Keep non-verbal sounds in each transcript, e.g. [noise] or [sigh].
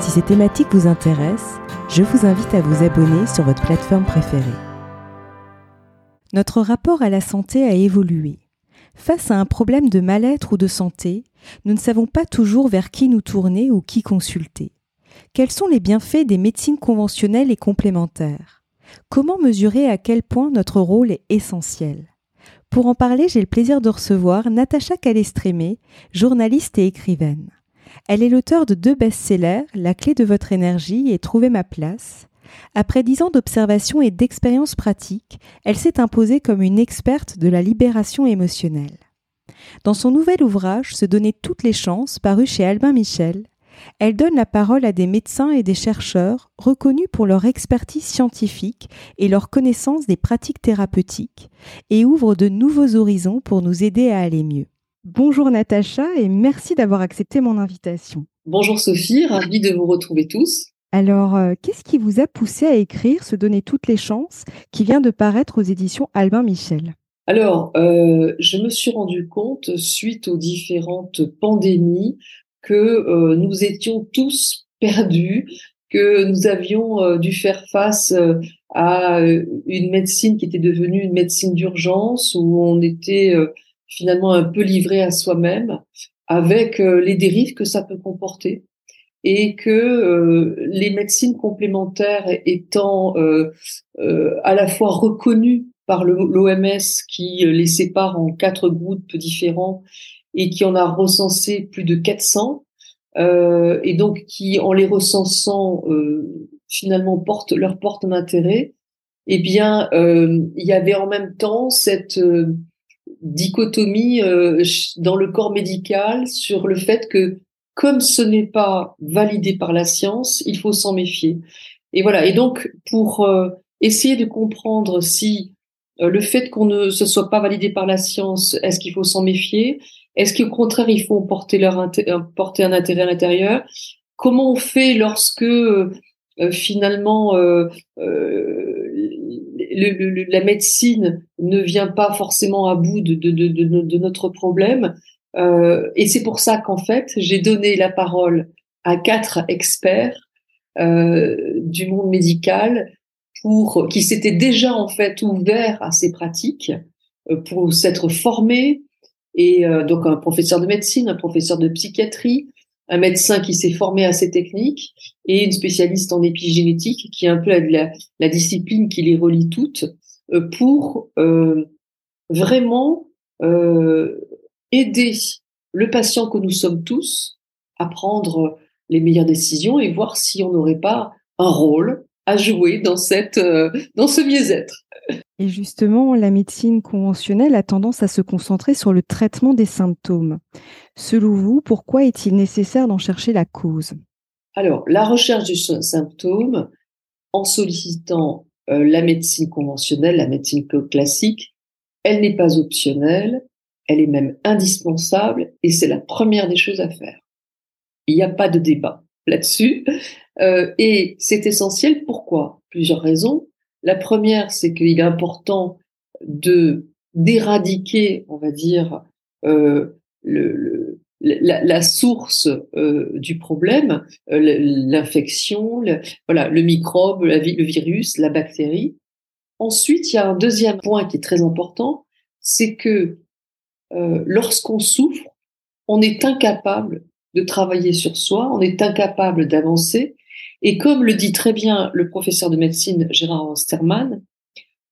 Si ces thématiques vous intéressent, je vous invite à vous abonner sur votre plateforme préférée. Notre rapport à la santé a évolué. Face à un problème de mal-être ou de santé, nous ne savons pas toujours vers qui nous tourner ou qui consulter. Quels sont les bienfaits des médecines conventionnelles et complémentaires? Comment mesurer à quel point notre rôle est essentiel? Pour en parler, j'ai le plaisir de recevoir Natacha Calestrémé, journaliste et écrivaine. Elle est l'auteur de deux best-sellers, La clé de votre énergie et Trouver ma place. Après dix ans d'observation et d'expérience pratique, elle s'est imposée comme une experte de la libération émotionnelle. Dans son nouvel ouvrage Se donner toutes les chances, paru chez Albin Michel, elle donne la parole à des médecins et des chercheurs reconnus pour leur expertise scientifique et leur connaissance des pratiques thérapeutiques et ouvre de nouveaux horizons pour nous aider à aller mieux. Bonjour Natacha et merci d'avoir accepté mon invitation. Bonjour Sophie, ravie de vous retrouver tous. Alors, euh, qu'est-ce qui vous a poussé à écrire Se donner toutes les chances qui vient de paraître aux éditions Albin Michel? Alors, euh, je me suis rendu compte, suite aux différentes pandémies, que euh, nous étions tous [laughs] perdus, que nous avions dû faire face à une médecine qui était devenue une médecine d'urgence, où on était finalement un peu livré à soi-même, avec les dérives que ça peut comporter. Et que euh, les médecines complémentaires étant euh, euh, à la fois reconnues par l'OMS qui les sépare en quatre groupes différents et qui en a recensé plus de 400 et donc qui en les recensant finalement portent leur porte d'intérêt eh bien il y avait en même temps cette dichotomie dans le corps médical sur le fait que comme ce n'est pas validé par la science, il faut s'en méfier. Et voilà. Et donc, pour euh, essayer de comprendre si euh, le fait qu'on ne se soit pas validé par la science, est-ce qu'il faut s'en méfier? Est-ce qu'au contraire, il faut porter, leur porter un intérêt à l'intérieur? Comment on fait lorsque la médecine ne vient pas forcément à bout de, notre problème. Euh, et c'est pour ça qu'en fait, j'ai donné la parole à quatre experts euh, du monde médical qui s'étaient déjà en fait ouverts à ces pratiques euh, pour s'être formés. Et donc un professeur de médecine, un professeur de psychiatrie, un médecin qui s'est formé à ces techniques et une spécialiste en épigénétique qui est un peu la, discipline qui les relie toutes euh, pour vraiment aider le patient que nous sommes tous à prendre les meilleures décisions et voir si on n'aurait pas un rôle à jouer dans cette euh, dans ce mieux-être. Et justement, la médecine conventionnelle a tendance à se concentrer sur le traitement des symptômes. Selon vous, pourquoi est-il nécessaire d'en chercher la cause? Alors, la recherche du symptôme en sollicitant euh, la médecine conventionnelle, la médecine classique, elle n'est pas optionnelle, elle est même indispensable et c'est la première des choses à faire. Il n'y a pas de débat là-dessus. Euh, et c'est essentiel. Pourquoi? Plusieurs raisons. La première, c'est qu'il est important de d'éradiquer, on va dire, euh, le, la, source euh, du problème, l'infection, voilà, le microbe, la, le virus, la bactérie. Ensuite, il y a un deuxième point qui est très important, c'est que euh, lorsqu'on souffre, on est incapable de travailler sur soi, on est incapable d'avancer. Et comme le dit très bien le professeur de médecine Gérard Osterman,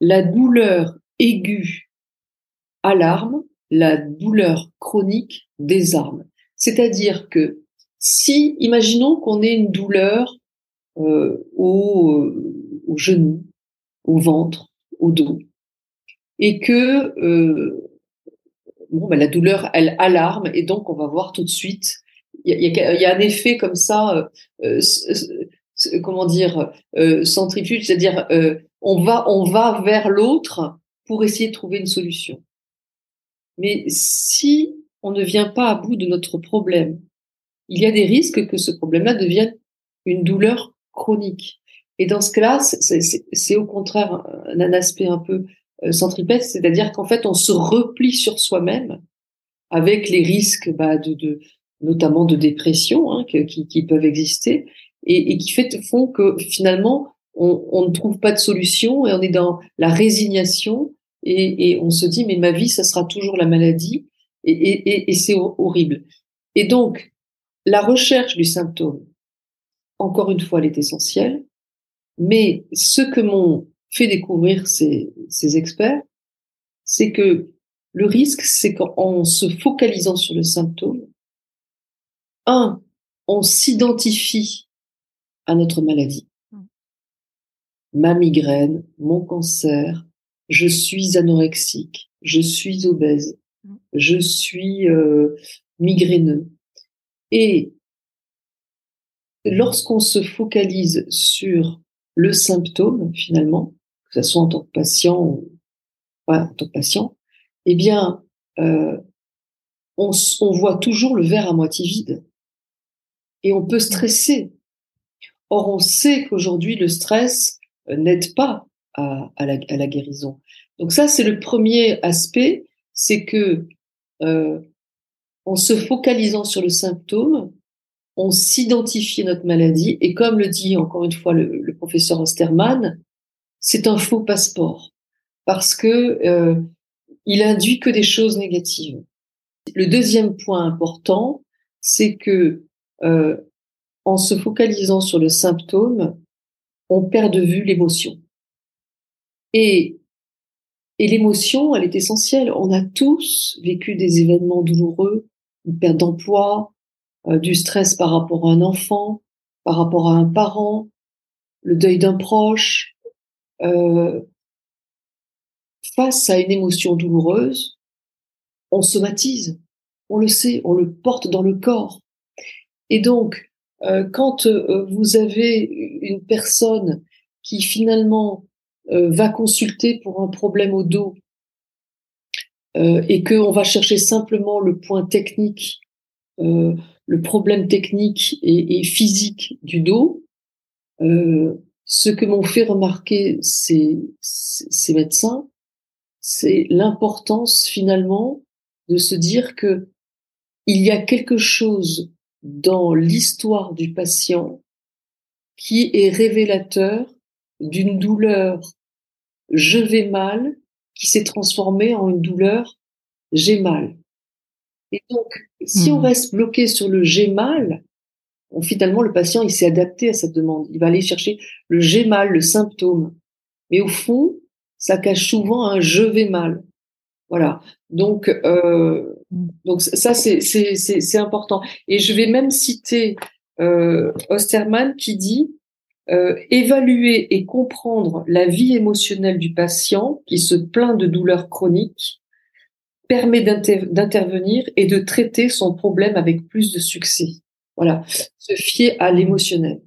la douleur aiguë alarme, la douleur chronique désarme. C'est-à-dire que si, imaginons qu'on ait une douleur euh, au, euh, au genou, au ventre, au dos, et que euh, bon, ben, la douleur, elle alarme et donc on va voir tout de suite. Il y a, y a, un effet comme ça. Euh, euh comment dire, centrifuge, c'est-à-dire on va, on va vers l'autre pour essayer de trouver une solution. Mais si on ne vient pas à bout de notre problème, il y a des risques que ce problème-là devienne une douleur chronique. Et dans ce cas-là, c'est au contraire un, aspect un peu euh, centripète, c'est-à-dire qu'en fait, on se replie sur soi-même avec les risques bah, de, de, notamment de dépression hein, qui, qui, peuvent exister et, et qui fait, font que finalement, on, on, ne trouve pas de solution et on est dans la résignation et, et on se dit mais ma vie, ça sera toujours la maladie et, et, c'est horrible. Et donc, la recherche du symptôme, encore une fois, elle est essentielle, mais ce que m'ont fait découvrir ces, ces experts, c'est que le risque, c'est qu'en se focalisant sur le symptôme, un, on s'identifie à notre maladie. Mmh. Ma migraine, mon cancer, je suis anorexique, je suis obèse, mmh. je suis euh, migraineux. Et lorsqu'on se focalise sur le symptôme, finalement, que ce soit en tant que patient ou en tant que patient, eh bien, euh, on, on voit toujours le verre à moitié vide. Et on peut stresser. Or, on sait qu'aujourd'hui, le stress euh, n'aide pas à, la, guérison. Donc ça, c'est le premier aspect, c'est que euh, en se focalisant sur le symptôme, on s'identifie notre maladie et comme le dit encore une fois le, professeur Osterman, c'est un faux passeport parce que euh, il induit que des choses négatives. Le deuxième point important, c'est que euh, en se focalisant sur le symptôme, on perd de vue l'émotion. Et l'émotion, elle est essentielle. On a tous vécu des événements douloureux une perte d'emploi, euh, du stress par rapport à un enfant, par rapport à un parent, le deuil d'un proche. Euh, face à une émotion douloureuse, on somatise, on le sait, on le porte dans le corps. Et donc, quand vous avez une personne qui finalement va consulter pour un problème au dos euh, et qu'on va chercher simplement le point technique, euh, le problème technique et, physique du dos, euh, ce que m'ont fait remarquer ces, ces médecins, c'est l'importance finalement de se dire que il y a quelque chose dans l'histoire du patient qui est révélateur d'une douleur je vais mal qui s'est transformé en une douleur j'ai mal. Et donc, si on reste bloqué sur le j'ai mal, finalement, le patient, il s'est adapté à cette demande. Il va aller chercher le j'ai mal, le symptôme. Mais au fond, ça cache souvent un je vais mal. Voilà. Donc, euh. Donc ça, c'est, c'est, c'est, important. Et je vais même citer euh, Osterman qui dit euh, évaluer et comprendre la vie émotionnelle du patient qui se plaint de douleurs chroniques permet d'intervenir et de traiter son problème avec plus de succès. Voilà, se fier à l'émotionnel.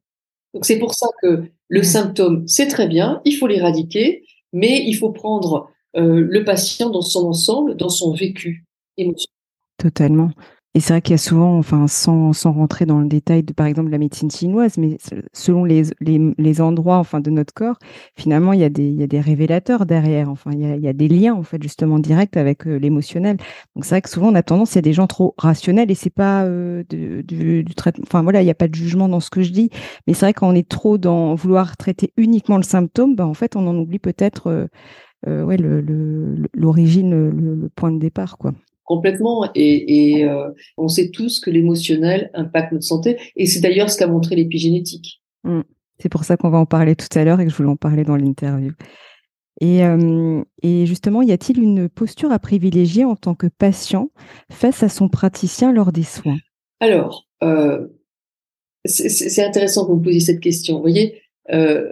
Donc c'est pour ça que le mmh. symptôme, c'est très bien, il faut l'éradiquer, mais il faut prendre euh, le patient dans son ensemble, dans son vécu Totalement. Et c'est vrai qu'il y a souvent, enfin, sans, sans rentrer dans le détail de, par exemple, la médecine chinoise, mais selon les, les, les, endroits, enfin, de notre corps, finalement, il y a des, il y a des révélateurs derrière. Enfin, il y a, des liens, en fait, justement, directs avec euh, l'émotionnel. Donc, c'est vrai que souvent, on a tendance, il y a des gens trop rationnels et c'est pas euh, du, traitement. Enfin, voilà, il n'y a pas de jugement dans ce que je dis. Mais c'est vrai qu'on est trop dans vouloir traiter uniquement le symptôme, ben, en fait, on en oublie peut-être, euh, ouais, l'origine, le, le point de départ, quoi complètement. Et, et euh, on sait tous que l'émotionnel impacte notre santé. Et c'est d'ailleurs ce qu'a montré l'épigénétique. Mmh. C'est pour ça qu'on va en parler tout à l'heure et que je voulais en parler dans l'interview. Et, euh, et, justement, y a-t-il une posture à privilégier en tant que patient face à son praticien lors des soins? Alors, euh, c'est intéressant que vous me posiez cette question. Vous voyez, euh,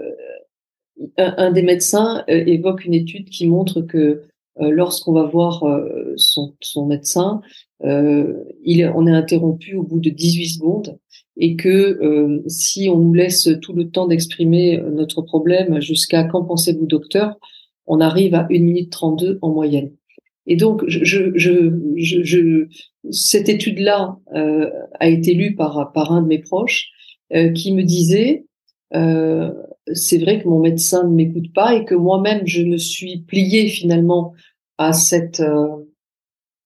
un, un, des médecins évoque une étude qui montre que lorsqu'on va voir euh, son, son, médecin, euh, il, on est interrompu au bout de 18 secondes et que euh, si on nous laisse tout le temps d'exprimer notre problème jusqu'à quand pensez-vous docteur, on arrive à 1 minute 32 en moyenne. Et donc, je, je, je, je cette étude-là euh, a été lue par, par un de mes proches euh, qui me disait, euh, c'est vrai que mon médecin ne m'écoute pas et que moi-même, je me suis pliée finalement à cette euh,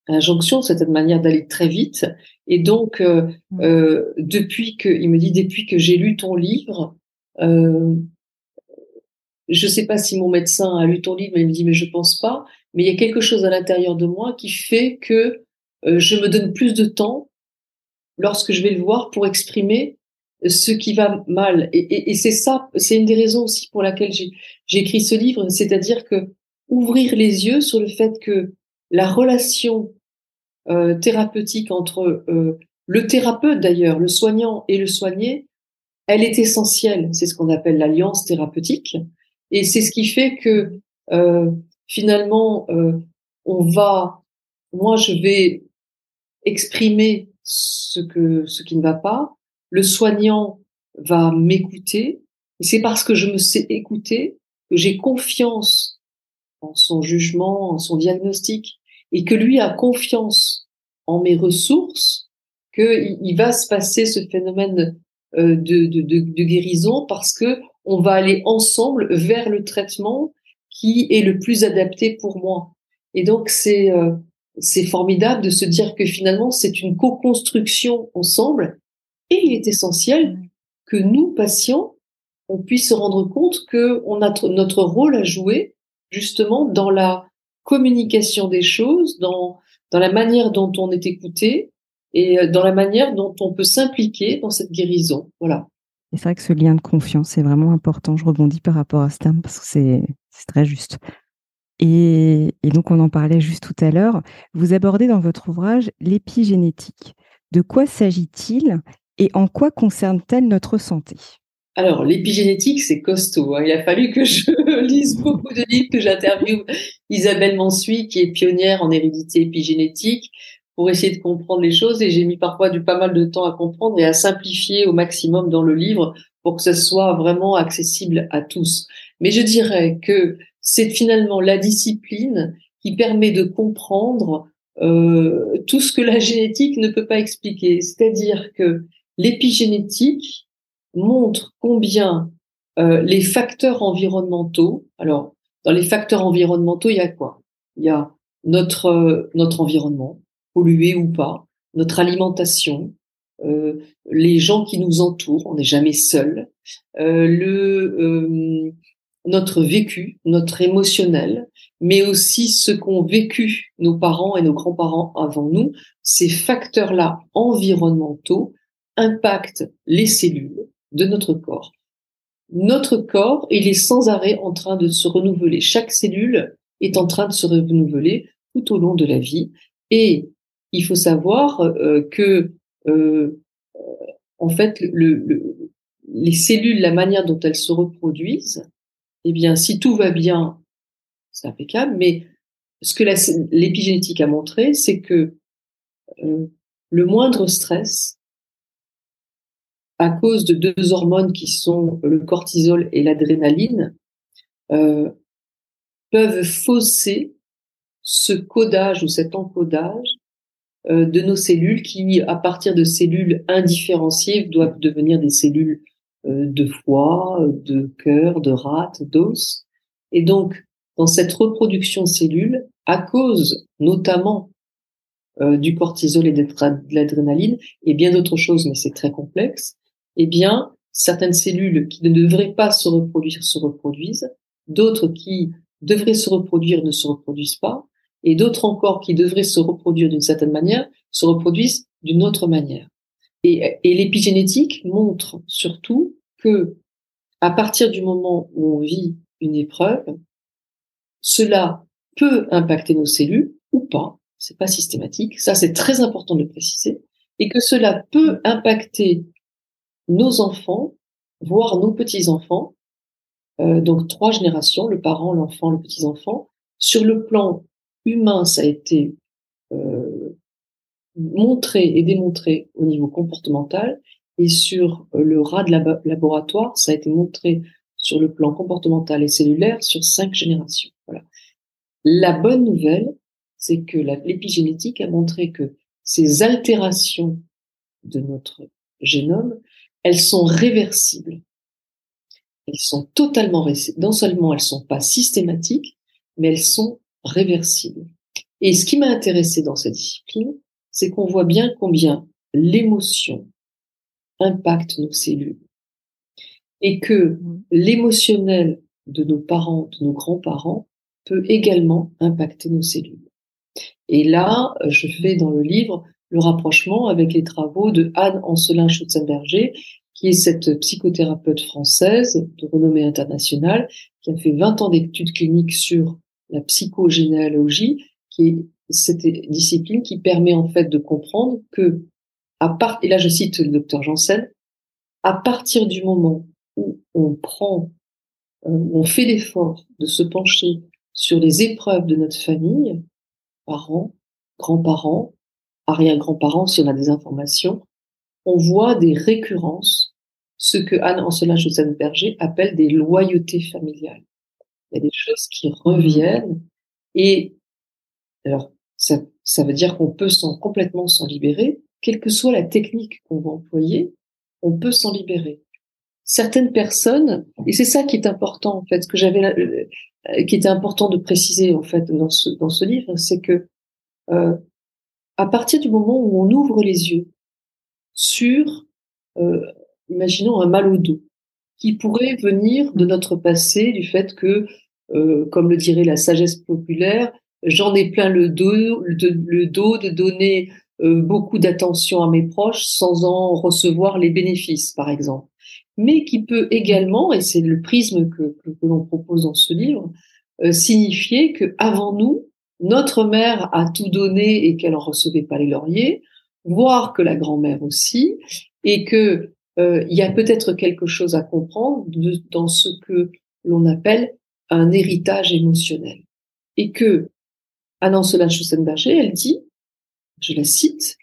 injonction, cette manière d'aller très vite. Et donc, euh, mmh. euh, depuis que, il me dit, depuis que j'ai lu ton livre, je sais pas si mon médecin a lu ton livre, mais il me dit, mais je pense pas. Mais il y a quelque chose à l'intérieur de moi qui fait que je me donne plus de temps lorsque je vais le voir pour exprimer ce qui va mal. Et, c'est ça, c'est une des raisons aussi pour laquelle j'ai écrit ce livre, c'est-à-dire que ouvrir les yeux sur le fait que la relation euh, thérapeutique entre euh, le thérapeute d'ailleurs, le soignant et le soigné, elle est essentielle. C'est ce qu'on appelle l'alliance thérapeutique. Et c'est ce qui fait que euh, finalement, euh, on va, moi, je vais exprimer ce que ce qui ne va pas. Le soignant va m'écouter. C'est parce que je me sais écouter que j'ai confiance en son jugement, en son diagnostic, et que lui a confiance en mes ressources, qu'il il va se passer ce phénomène euh, de, de, de, de, guérison parce que on va aller ensemble vers le traitement qui est le plus adapté pour moi. Et donc c'est euh, c'est formidable de se dire que finalement c'est une co-construction ensemble et il est essentiel que nous patients on puisse se rendre compte que on a notre rôle à jouer justement dans la communication des choses, dans dans la manière dont on est écouté et euh, dans la manière dont on peut s'impliquer dans cette guérison. Voilà. C'est vrai que ce lien de confiance est vraiment important. Je rebondis par rapport à ce terme parce que c'est très juste. Et, et, donc, on en parlait juste tout à l'heure. Vous abordez dans votre ouvrage l'épigénétique. De quoi s'agit-il et en quoi concerne-t-elle notre santé? Alors, l'épigénétique, c'est costaud. Hein. Il a fallu que je [laughs] lise beaucoup de livres, que j'interviewe Isabelle Mansuy, qui est pionnière en hérédité épigénétique, pour essayer de comprendre les choses. Et j'ai mis parfois du pas mal de temps à comprendre et à simplifier au maximum dans le livre pour que ce soit vraiment accessible à tous. Mais je dirais que c'est finalement la discipline qui permet de comprendre euh, tout ce que la génétique ne peut pas expliquer. C'est-à-dire que l'épigénétique, montre combien euh, les facteurs environnementaux, alors dans les facteurs environnementaux, il y a quoi? Il y a notre euh, notre environnement, pollué ou pas, notre alimentation, euh, les gens qui nous entourent, on n'est jamais seul, euh, le notre vécu, notre émotionnel, mais aussi ce qu'ont vécu nos parents et nos grands-parents avant nous, ces facteurs-là environnementaux impactent les cellules, de notre corps. Notre corps, il est sans arrêt en train de se renouveler. Chaque cellule est en train de se renouveler tout au long de la vie. Et il faut savoir euh, que, euh, en fait, le, les cellules, la manière dont elles se reproduisent, eh bien, si tout va bien, c'est impeccable. Mais ce que l'épigénétique a montré, c'est que euh, le moindre stress à cause de deux hormones qui sont le cortisol et l'adrénaline, euh, peuvent fausser ce codage ou cet encodage euh, de nos cellules qui, à partir de cellules indifférenciées, doivent devenir des cellules euh, de foie, de cœur, de rate, d'os. Et donc, dans cette reproduction de cellules, à cause notamment du cortisol et de l'adrénaline et bien d'autres choses, mais c'est très complexe, eh bien, certaines cellules qui ne devraient pas se reproduire se reproduisent, d'autres qui devraient se reproduire ne se reproduisent pas, et d'autres encore qui devraient se reproduire d'une certaine manière se reproduisent d'une autre manière. Et, et l'épigénétique montre surtout que à partir du moment où on vit une épreuve, cela peut impacter nos cellules ou pas, c'est pas systématique, ça c'est très important de préciser, et que cela peut impacter nos enfants, voire nos petits-enfants, euh, donc trois générations, le parent, l'enfant, le petit-enfant. Sur le plan humain, ça a été euh, montré et démontré au niveau comportemental et sur le rat de laboratoire, ça a été montré sur le plan comportemental et cellulaire sur cinq générations. Voilà. La bonne nouvelle, c'est que l'épigénétique a montré que ces altérations de notre génome, elles sont réversibles. Elles sont totalement, non seulement elles sont pas systématiques, mais elles sont réversibles. Et ce qui m'a intéressé dans cette discipline, c'est qu'on voit bien combien l'émotion impacte nos cellules et que l'émotionnel de nos parents, de nos grands-parents, peut également impacter nos cellules. Et là, je fais dans le livre le rapprochement avec les travaux de Anne Ancelin Schutzenberger, qui est cette psychothérapeute française de renommée internationale, qui a fait 20 ans d'études cliniques sur la psychogénéalogie, qui est cette discipline qui permet en fait de comprendre que, à part, et là je cite le docteur Janssen, à partir du moment où on prend, on fait l'effort de se pencher sur les épreuves de notre famille, parents, grands-parents, arrière-grands-parents, si on a des informations, on voit des récurrences, ce que Anne Ancelin Schutzenberger appelle des loyautés familiales. Il y a des choses qui reviennent et alors ça, ça veut dire qu'on peut s'en complètement s'en libérer, quelle que soit la technique qu'on va employer, on peut s'en libérer. Certaines personnes, et c'est ça qui est important en fait, ce que j'avais, euh, qui était important de préciser en fait dans ce dans ce livre, c'est que euh, à partir du moment où on ouvre les yeux sur, euh, imaginons un mal au dos, qui pourrait venir de notre passé, du fait que, euh, comme le dirait la sagesse populaire, j'en ai plein le dos, le dos de donner euh, beaucoup d'attention à mes proches sans en recevoir les bénéfices, par exemple. Mais qui peut également, et c'est le prisme que, que, l'on propose dans ce livre, euh, signifier que avant nous, notre mère a tout donné et qu'elle en recevait pas les lauriers, voire que la grand-mère aussi, et que euh, il y a peut-être quelque chose à comprendre dans ce que l'on appelle un héritage émotionnel. Et que Anne Schussenberger, elle dit, je la cite,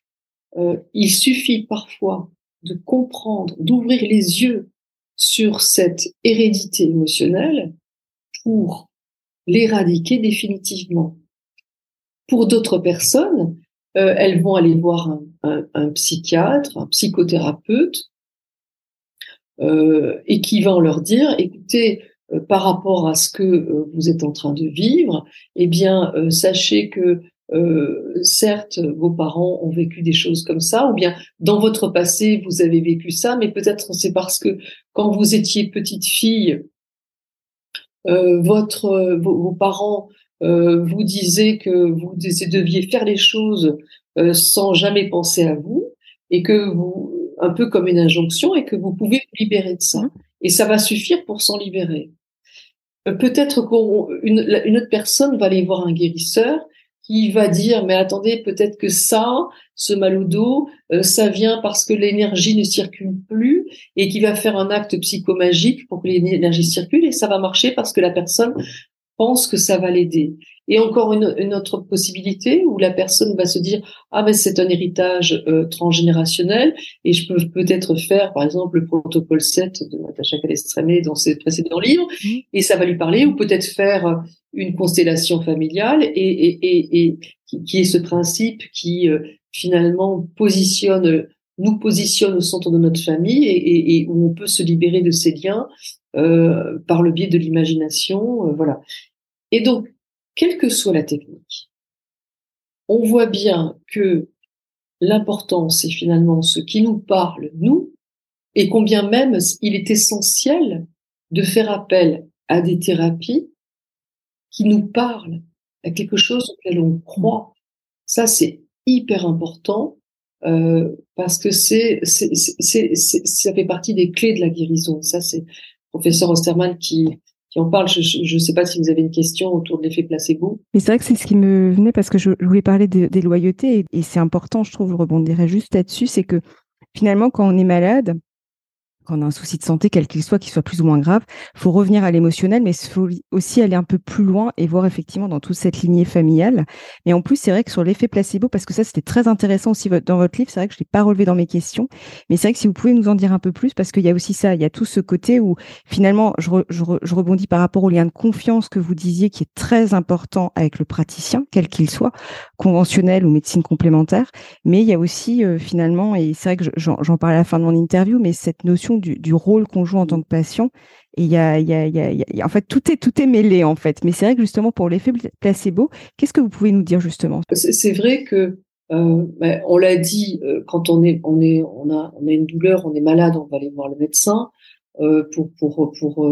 euh, il suffit parfois de comprendre, d'ouvrir les yeux sur cette hérédité émotionnelle pour l'éradiquer définitivement. Pour d'autres personnes, euh, elles vont aller voir un, psychiatre, un psychothérapeute, euh, et qui va leur dire, écoutez, euh, par rapport à ce que vous êtes en train de vivre, eh bien, sachez que certes, vos parents ont vécu des choses comme ça, ou bien dans votre passé, vous avez vécu ça, mais peut-être c'est parce que quand vous étiez petite fille, votre, vos, parents euh, vous disiez que vous deviez faire les choses euh, sans jamais penser à vous et que vous, un peu comme une injonction, et que vous pouvez vous libérer de ça. Et ça va suffire pour s'en libérer. Euh, peut-être qu'une une autre personne va aller voir un guérisseur qui va dire mais attendez peut-être que ça ce mal au dos ça vient parce que l'énergie ne circule plus et qui va faire un acte psychomagique pour que l'énergie circule et ça va marcher parce que la personne pense que ça va l'aider. Et encore une, une, autre possibilité où la personne va se dire ah ben c'est un héritage euh, transgénérationnel et je peux peut-être faire par exemple le protocole 7 de Natacha Calestrémé dans ses précédents livres mmh. et ça va lui parler ou peut-être faire une constellation familiale et, et, et, et qui, est ce principe qui euh, finalement positionne nous positionne au centre de notre famille et, où on peut se libérer de ces liens euh, par le biais de l'imagination, euh, voilà. Et donc, quelle que soit la technique, on voit bien que l'important, c'est finalement ce qui nous parle, nous, et combien même il est essentiel de faire appel à des thérapies qui nous parlent, à quelque chose auquel on croit. Ça, c'est hyper important euh, parce que c'est, c'est, c'est, ça fait partie des clés de la guérison. Ça, c'est professeur Osterman qui, qui en parle. Je ne sais pas si vous avez une question autour de l'effet placebo. Mais c'est vrai que c'est ce qui me venait parce que je, voulais parler des loyautés et, c'est important, je trouve, je rebondirai juste là-dessus, c'est que finalement, quand on est malade, quand on a un souci de santé, quel qu'il soit, qu'il soit plus ou moins grave, faut revenir à l'émotionnel, mais il faut aussi aller un peu plus loin et voir effectivement dans toute cette lignée familiale. Et en plus, c'est vrai que sur l'effet placebo, parce que ça, c'était très intéressant aussi dans votre livre, c'est vrai que je l'ai pas relevé dans mes questions, mais c'est vrai que si vous pouvez nous en dire un peu plus, parce qu'il y a aussi ça, il y a tout ce côté où finalement, je, je rebondis par rapport au lien de confiance que vous disiez qui est très important avec le praticien, quel qu'il soit, conventionnel ou médecine complémentaire, mais il y a aussi euh, finalement, et c'est vrai que j'en parlais à la fin de mon interview, mais cette notion du, rôle qu'on joue en tant que patient. Et il y a, y, a, y, a, en fait, tout est, tout est mêlé, en fait. Mais c'est vrai que justement, pour l'effet placebo, qu'est-ce que vous pouvez nous dire justement? C'est vrai que, euh, ben, on l'a dit, euh, quand on est, on est, on a, on a une douleur, on est malade, on va aller voir le médecin. Euh, pour pour pour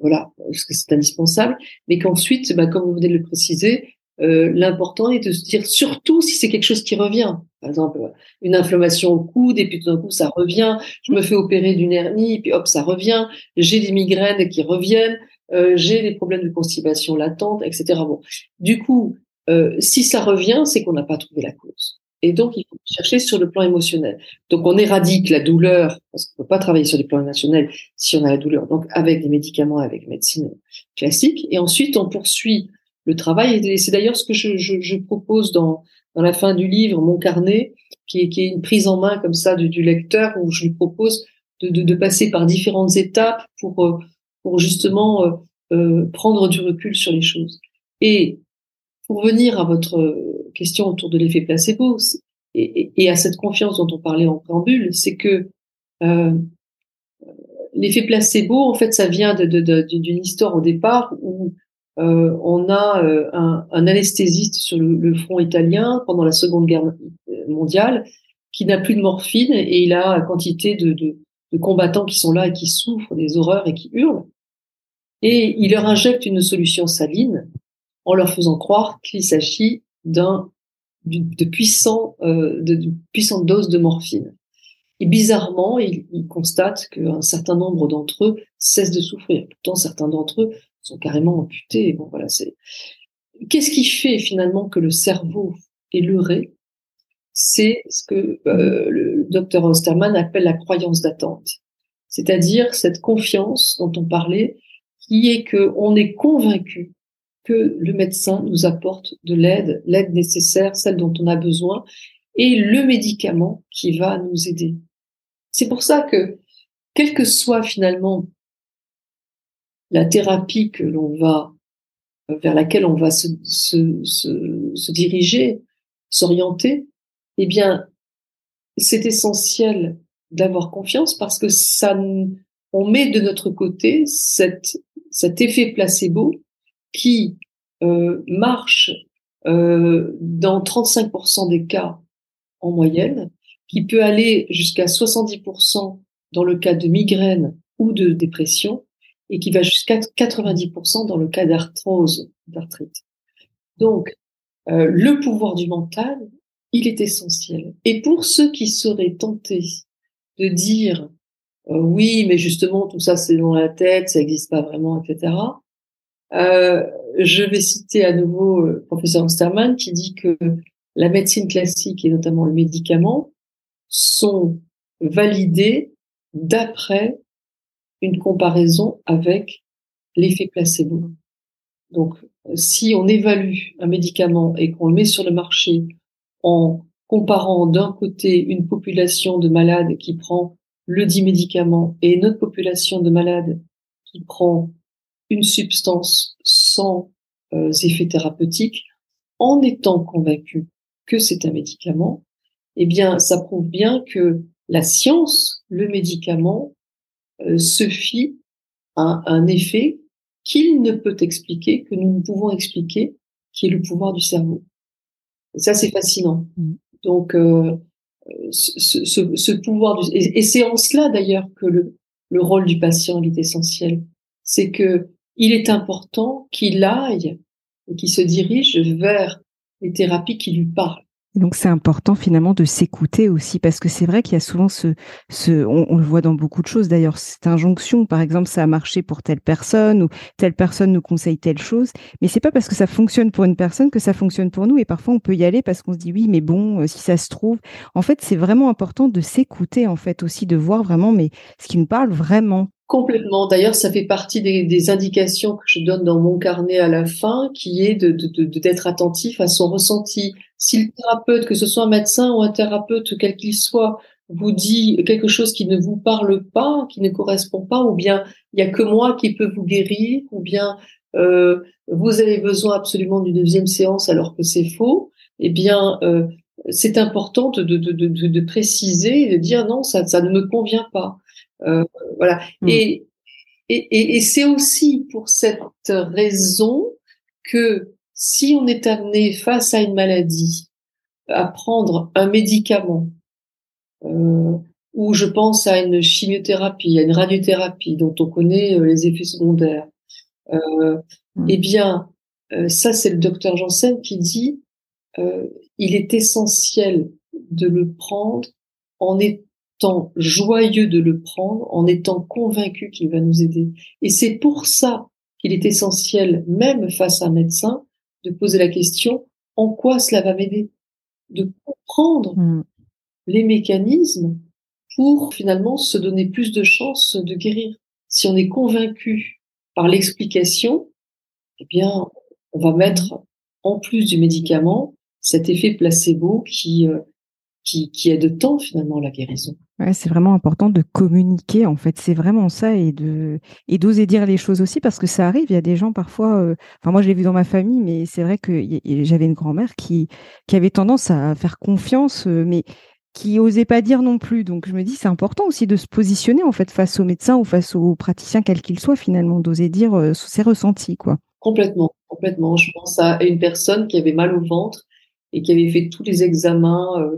voilà parce que c'est indispensable mais qu'ensuite ben, comme vous venez de le préciser euh, l'important est de se dire, surtout si c'est quelque chose qui revient. Par exemple, une inflammation au coude, et puis tout d'un coup, ça revient. Je me fais opérer d'une hernie, et puis hop, ça revient. J'ai des migraines qui reviennent. Euh, j'ai des problèmes de constipation latente, etc. Bon, du coup, euh, si ça revient, c'est qu'on n'a pas trouvé la cause. Et donc, il faut chercher sur le plan émotionnel. Donc, on éradique la douleur, parce qu'on ne peut pas travailler sur le plan émotionnel si on a la douleur, donc avec des médicaments, avec médecine classique. Et ensuite, on poursuit le travail. Et c'est d'ailleurs ce que je, propose dans, la fin du livre, mon carnet, qui est, une prise en main comme ça du, lecteur, où je lui propose de, de, de, passer par différentes étapes pour, euh, pour justement euh, euh, prendre du recul sur les choses. Et pour venir à votre question autour de l'effet placebo et, et, à cette confiance dont on parlait en préambule, c'est que euh, l'effet placebo, en fait, ça vient d'une histoire au départ où euh, on a euh, un, anesthésiste sur le, front italien pendant la Seconde Guerre mondiale qui n'a plus de morphine et il a quantité de, combattants qui sont là et qui souffrent des horreurs et qui hurlent. Et il leur injecte une solution saline en leur faisant croire qu'il s'agit d'un de, euh, de, puissante dose de morphine. Et bizarrement, il, constate qu'un certain nombre d'entre eux cessent de souffrir. Pourtant, certains d'entre eux sont carrément amputés. Bon, voilà, c'est. Qu'est-ce qui fait finalement que le cerveau est leurré? C'est ce que euh, le docteur Osterman appelle la croyance d'attente, c'est-à-dire cette confiance dont on parlait, qui est que on est convaincu que le médecin nous apporte de l'aide, l'aide nécessaire, celle dont on a besoin, et le médicament qui va nous aider. C'est pour ça que, quel que soit finalement la thérapie que l'on va vers laquelle on va se, diriger, s'orienter, eh bien, c'est essentiel d'avoir confiance parce que ça, on met de notre côté cet effet placebo qui euh, marche euh, dans 35% des cas en moyenne, qui peut aller jusqu'à 70% dans le cas de migraine ou de dépression, et qui va jusqu'à 90% dans le cas d'arthrose, d'arthrite. Donc, euh, le pouvoir du mental, il est essentiel. Et pour ceux qui seraient tentés de dire euh, oui, mais justement tout ça c'est dans la tête, ça n'existe pas vraiment, etc. Euh, je vais citer à nouveau le professeur Osterman qui dit que la médecine classique et notamment le médicament sont validés d'après une comparaison avec l'effet placebo. Donc, si on évalue un médicament et qu'on le met sur le marché en comparant d'un côté une population de malades qui prend le dit médicament et une autre population de malades qui prend une substance sans euh, effet thérapeutique, en étant convaincu que c'est un médicament, eh bien, ça prouve bien que la science, le médicament, se fie à un effet qu'il ne peut expliquer, que nous ne pouvons expliquer, qui est le pouvoir du cerveau. Et ça, c'est fascinant. Mm. Donc, euh, ce, ce, ce, pouvoir du, et, c'est en cela d'ailleurs que le, le rôle du patient est essentiel. C'est que il est important qu'il aille et qu'il se dirige vers les thérapies qui lui parlent. Donc c'est important finalement de s'écouter aussi parce que c'est vrai qu'il y a souvent ce, ce on, le voit dans beaucoup de choses. D'ailleurs cette injonction par exemple ça a marché pour telle personne ou telle personne nous conseille telle chose. Mais c'est pas parce que ça fonctionne pour une personne que ça fonctionne pour nous. Et parfois on peut y aller parce qu'on se dit oui mais bon euh, si ça se trouve. En fait c'est vraiment important de s'écouter en fait aussi de voir vraiment mais ce qui nous parle vraiment. Complètement. D'ailleurs, ça fait partie des, indications que je donne dans mon carnet à la fin, qui est de, d'être attentif à son ressenti. Si le thérapeute, que ce soit un médecin ou un thérapeute, quel qu'il soit, vous dit quelque chose qui ne vous parle pas, qui ne correspond pas, ou bien il y a que moi qui peux vous guérir, ou bien euh, vous avez besoin absolument d'une deuxième séance alors que c'est faux, eh bien euh, c'est important de, de, de, de, préciser et de dire non, ça, ça ne me convient pas. Euh, voilà. Mm. Et, et, et, c'est aussi pour cette raison que si on est amené face à une maladie à prendre un médicament, euh, ou je pense à une chimiothérapie, à une radiothérapie dont on connaît euh, les effets secondaires, euh, mm. eh bien, euh, ça c'est le docteur Janssen qui dit euh, il est essentiel de le prendre en, est, joyeux de le prendre, en étant convaincu qu'il va nous aider. Et c'est pour ça qu'il est essentiel, même face à un médecin, de poser la question, en quoi cela va m'aider? De comprendre mm. les mécanismes pour finalement se donner plus de chances de guérir. Si on est convaincu par l'explication, eh bien, on va mettre en plus du médicament cet effet placebo qui, euh, qui, qui aide tant finalement la guérison. Ouais, c'est vraiment important de communiquer en fait, c'est vraiment ça et de et d'oser dire les choses aussi parce que ça arrive. Il y a des gens parfois, euh, enfin moi je l'ai vu dans ma famille, mais c'est vrai que j'avais une grand-mère qui qui avait tendance à faire confiance, euh, mais qui osait pas dire non plus. Donc je me dis c'est important aussi de se positionner en fait face aux médecins ou face aux praticiens quels qu'ils soient finalement, d'oser dire euh, ses ressentis quoi. Complètement, complètement. Je pense à une personne qui avait mal au ventre et qui avait fait tous les examens.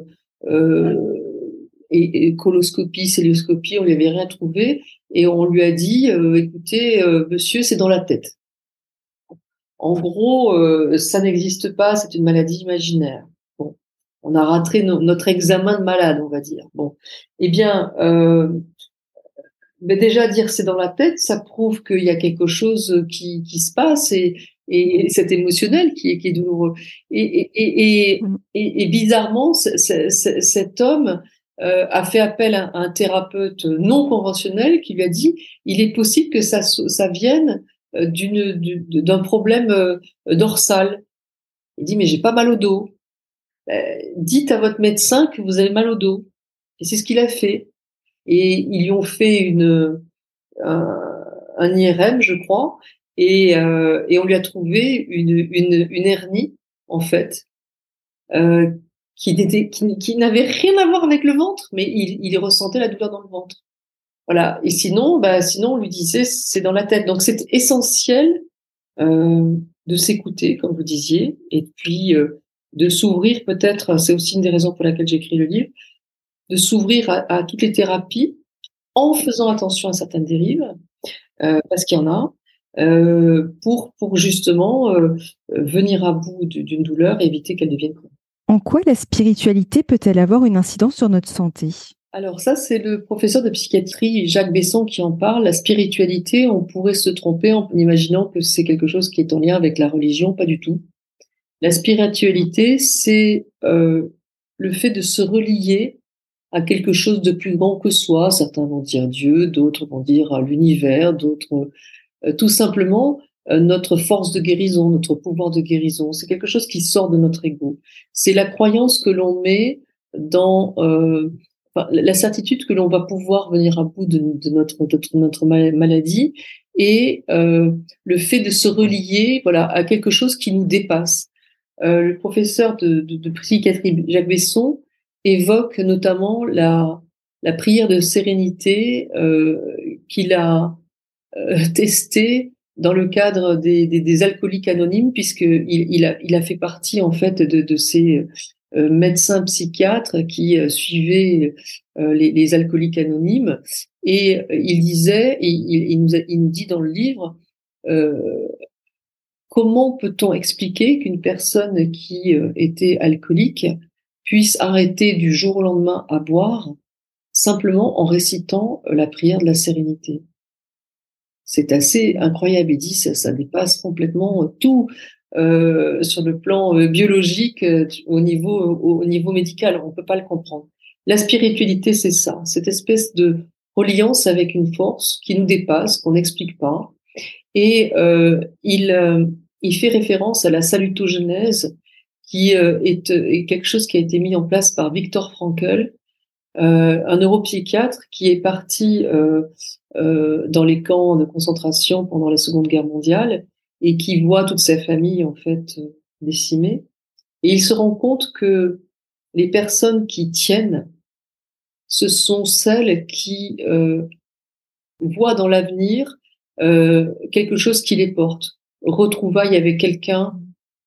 Et, coloscopie, célioscopie, on lui avait rien trouvé et on lui a dit euh, écoutez euh, monsieur, c'est dans la tête. En gros, euh, ça n'existe pas, c'est une maladie imaginaire. Bon, on a raté notre examen de malade, on va dire. Bon, eh bien, mais déjà dire c'est dans la tête, ça prouve qu'il y a quelque chose qui, se passe et, et c'est émotionnel qui est, douloureux. Et bizarrement, cet homme euh, a fait appel à, un thérapeute non conventionnel qui lui a dit il est possible que ça, ça vienne euh, d'un problème euh, dorsal. Il dit mais j'ai pas mal au dos. dites à votre médecin que vous avez mal au dos. Et c'est ce qu'il a fait. Et ils lui ont fait une un, un IRM, je crois, et, et on lui a trouvé une, une, une hernie en fait euh, qui qui, n'avait rien à voir avec le ventre, mais il, ressentait la douleur dans le ventre. Voilà. Et sinon, bah, sinon, on lui disait, c'est dans la tête. Donc, c'est essentiel euh, de s'écouter, comme vous disiez, et puis euh, de s'ouvrir peut-être. C'est aussi une des raisons pour laquelle j'écris le livre, de s'ouvrir à, à, toutes les thérapies en faisant attention à certaines dérives, euh, parce qu'il y en a. Euh, pour pour justement euh, venir à bout d'une douleur et éviter qu'elle devienne chronique. En quoi la spiritualité peut-elle avoir une incidence sur notre santé? Alors ça, c'est le professeur de psychiatrie Jacques Besson qui en parle. La spiritualité, on pourrait se tromper en imaginant que c'est quelque chose qui est en lien avec la religion, pas du tout. La spiritualité, c'est euh, le fait de se relier à quelque chose de plus grand que soi. Certains vont dire Dieu, d'autres vont dire l'univers, d'autres euh, tout simplement euh, notre force de guérison, notre pouvoir de guérison. C'est quelque chose qui sort de notre ego. C'est la croyance que l'on met dans euh, la certitude que l'on va pouvoir venir à bout de, notre, notre maladie et euh, le fait de se relier voilà à quelque chose qui nous dépasse. Euh, le professeur de, de, de, psychiatrie Jacques Besson évoque notamment la, la prière de sérénité euh, qu'il a euh, testée dans le cadre des, alcooliques anonymes, puisqu'il il a, fait partie en fait de, ces euh, médecins psychiatres qui euh, suivaient euh, les, alcooliques anonymes. Et il disait, il, nous dit dans le livre, comment peut-on expliquer qu'une personne qui était alcoolique puisse arrêter du jour au lendemain à boire simplement en récitant la prière de la sérénité? C'est assez incroyable. Il dit ça, dépasse complètement tout euh, sur le plan euh, biologique euh, au niveau au, niveau médical. On peut pas le comprendre. La spiritualité, c'est ça, cette espèce de reliance avec une force qui nous dépasse, qu'on n'explique pas. Et euh, il, il fait référence à la salutogenèse, qui est, quelque chose qui a été mis en place par Viktor Frankl, euh, un neuropsychiatre qui est parti euh, euh, dans les camps de concentration pendant la Seconde Guerre mondiale et qui voit toute sa famille en fait décimée. Et il se rend compte que les personnes qui tiennent, ce sont celles qui euh, voient dans l'avenir euh, quelque chose qui les porte. Retrouvailles avec quelqu'un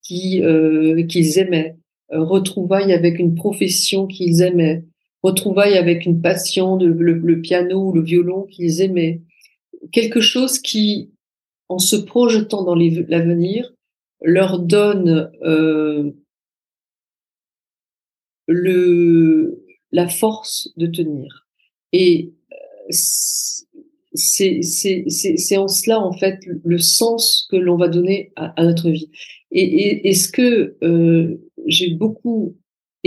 qui euh, qu'ils aimaient, retrouvailles avec une profession qu'ils aimaient, retrouvailles avec une passion, de, le, piano ou le violon qu'ils aimaient. Quelque chose qui, en se projetant dans l'avenir, leur donne euh, le, la force de tenir. Et euh, c'est en cela, en fait, le sens que l'on va donner à, notre vie. Et, et, ce que euh, j'ai beaucoup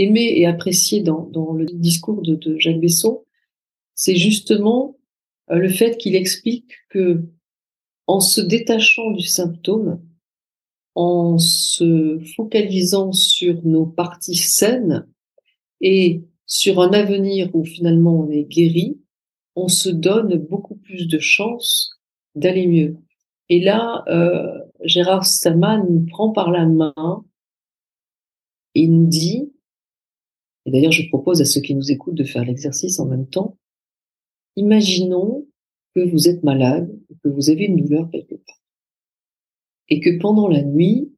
aimé et apprécié dans, le discours de, de Jacques Besson, c'est justement euh, le fait qu'il explique que en se détachant du symptôme, en se focalisant sur nos parties saines et sur un avenir où finalement on est guéri, on se donne beaucoup plus de chances d'aller mieux. Et là, euh, Gérard Staman nous prend par la main et nous dit, et d'ailleurs je propose à ceux qui nous écoutent de faire l'exercice en même temps, imaginons que vous êtes malade, que vous avez une douleur quelque part. Et que pendant la nuit,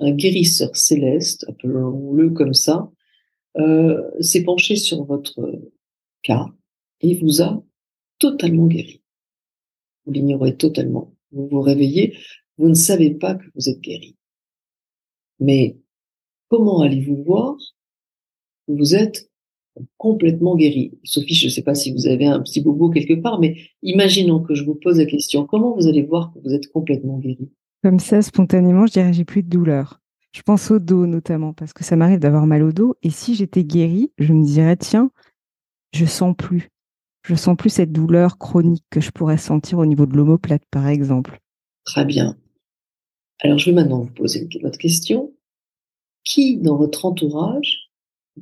un guérisseur céleste, appelons-le comme ça, euh, s'est penché sur votre cas et vous a totalement guéri. Vous l'ignorez totalement. Vous vous réveillez, vous ne savez pas que vous êtes guéri. Mais comment allez-vous voir vous êtes complètement guéri. Sophie, je ne sais pas si vous avez un petit bobo quelque part, mais imaginons que je vous pose la question, comment vous allez voir que vous êtes complètement guéri? Comme ça, spontanément, je dirais j'ai plus de douleur. Je pense au dos notamment, parce que ça m'arrive d'avoir mal au dos. Et si j'étais guérie, je me dirais, tiens, je sens plus. Je sens plus cette douleur chronique que je pourrais sentir au niveau de l'omoplate, par exemple. Très bien. Alors, je vais maintenant vous poser votre question. Qui dans votre entourage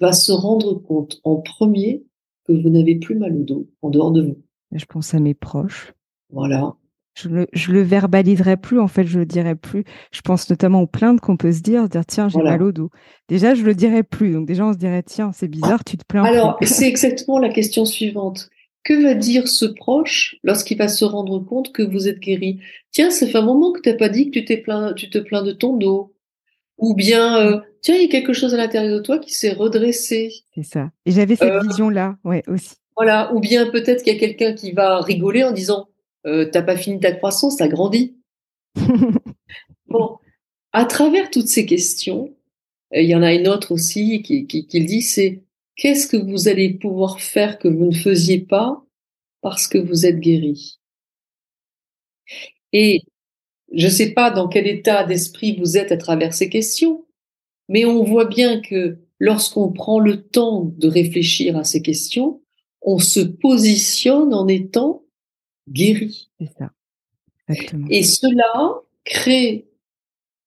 va se rendre compte en premier que vous n'avez plus mal au dos en dehors de vous. Je pense à mes proches. Voilà. Je le, je le verbaliserai plus, en fait, je le dirai plus. Je pense notamment aux plaintes qu'on peut se dire, dire tiens, j'ai mal au dos. Déjà, je le dirai plus. Donc déjà, on se dirait tiens, c'est bizarre, tu te plains. Alors, c'est exactement la question suivante. Que va dire ce proche lorsqu'il va se rendre compte que vous êtes guéri? Tiens, ça fait un moment que tu n'as pas dit que tu, t'es plaint, tu te plains de ton dos. Ou bien, euh, tiens, il y a quelque chose à l'intérieur de toi qui s'est redressé. C'est ça. Et j'avais cette euh, vision-là, ouais, aussi. Voilà. Ou bien peut-être qu'il y a quelqu'un qui va rigoler en disant, euh, t'as pas fini ta croissance, t'as grandi. [laughs] bon, à travers toutes ces questions, il y en a une autre aussi qui, qui, qui le dit, c'est qu'est-ce que vous allez pouvoir faire que vous ne faisiez pas parce que vous êtes guéri? Et je ne sais pas dans quel état d'esprit vous êtes à travers ces questions, mais on voit bien que lorsqu'on prend le temps de réfléchir à ces questions, on se positionne en étant guéri. C'est ça. Et cela crée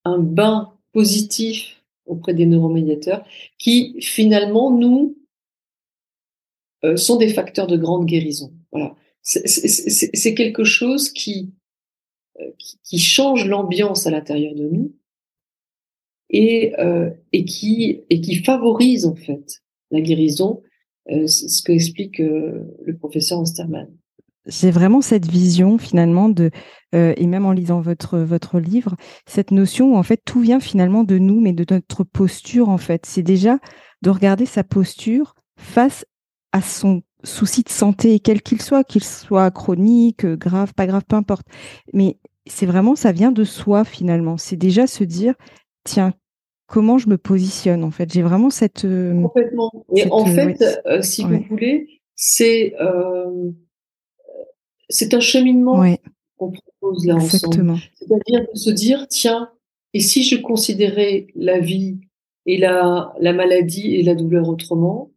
un bain positif auprès des neuromédiateurs qui finalement nous euh, sont des facteurs de grande guérison. Voilà. C'est quelque chose qui qui, change l'ambiance à l'intérieur de nous et, euh, qui, favorise en fait la guérison, euh, ce que explique euh, le professeur Osterman. C'est vraiment cette vision finalement de, et même en lisant votre, votre livre, cette notion où en fait tout vient finalement de nous, mais de notre posture en fait. C'est déjà de regarder sa posture face à son souci de santé, quel qu'il soit, qu'il soit chronique, grave, pas grave, peu importe. Mais c'est vraiment, ça vient de soi finalement. C'est déjà se dire, tiens, comment je me positionne en fait. J'ai vraiment cette complètement. Et en fait, si vous voulez, c'est c'est un cheminement qu'on propose là ensemble. C'est-à-dire de se dire tiens, et si je considérais la vie et la la maladie et la douleur autrement,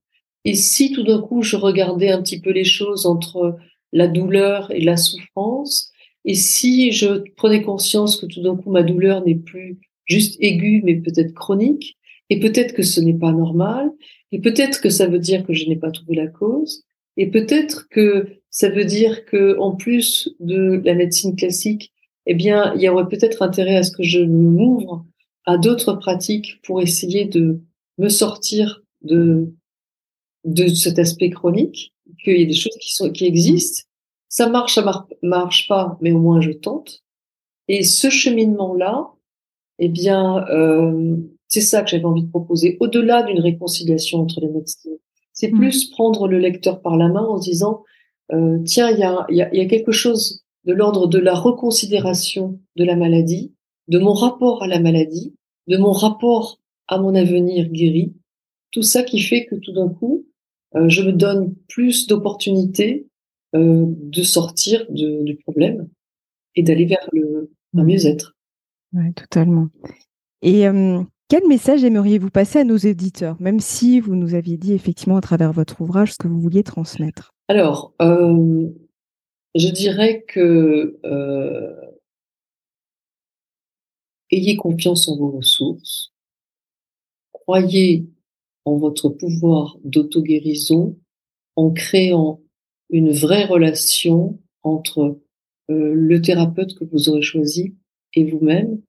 et si tout d'un coup je regardais un petit peu les choses entre la douleur et la souffrance, et si je prenais conscience que tout d'un coup ma douleur n'est plus juste aiguë, mais peut-être chronique, et peut-être que ce n'est pas normal, et peut-être que ça veut dire que je n'ai pas trouvé la cause, et peut-être que ça veut dire que en plus de la médecine classique, eh bien, il y aurait peut-être intérêt à ce que je m'ouvre à d'autres pratiques pour essayer de me sortir de de cet aspect chronique, qu'il y a des choses qui sont qui existent. Ça marche, ça marche pas, mais au moins je tente. Et ce cheminement-là, eh bien, euh, c'est ça que j'avais envie de proposer, au-delà d'une réconciliation entre les médecins. C'est mmh. plus prendre le lecteur par la main en se disant, euh, tiens, il y a, y, a, y a quelque chose de l'ordre de la reconsidération de la maladie, de mon rapport à la maladie, de mon rapport à mon avenir guéri, tout ça qui fait que tout d'un coup, euh, je me donne plus d'opportunités euh, de sortir de, du problème et d'aller vers le un mieux-être. Oui, totalement. Et euh, quel message aimeriez-vous passer à nos éditeurs, même si vous nous aviez dit effectivement à travers votre ouvrage ce que vous vouliez transmettre? Alors, euh, je dirais que ayez confiance en vos ressources, croyez en votre pouvoir d'auto-guérison en créant une vraie relation entre euh, le thérapeute que vous aurez choisi et vous-même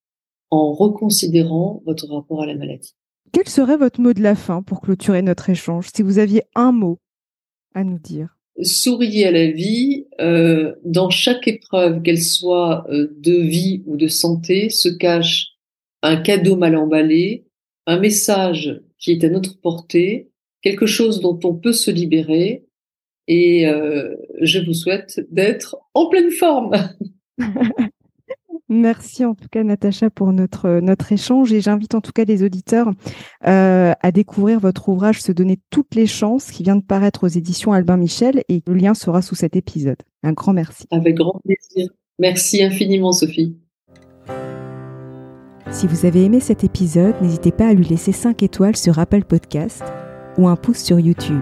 en reconsidérant votre rapport à la maladie. Quel serait votre mot de la fin pour clôturer notre échange Si vous aviez un mot à nous dire? Souriez à la vie. Euh, dans chaque épreuve, qu'elle soit euh, de vie ou de santé, se cache un cadeau mal emballé, un message qui est à notre portée, quelque chose dont on peut se libérer. Et euh, je vous souhaite d'être en pleine forme. [laughs] Merci en tout cas Natacha pour notre, notre échange et j'invite en tout cas les auditeurs euh, à découvrir votre ouvrage Se donner toutes les chances qui vient de paraître aux éditions Albin Michel et le lien sera sous cet épisode. Un grand merci. Avec grand plaisir. Merci infiniment Sophie. Si vous avez aimé cet épisode, n'hésitez pas à lui laisser 5 étoiles sur Apple Podcast ou un pouce sur YouTube.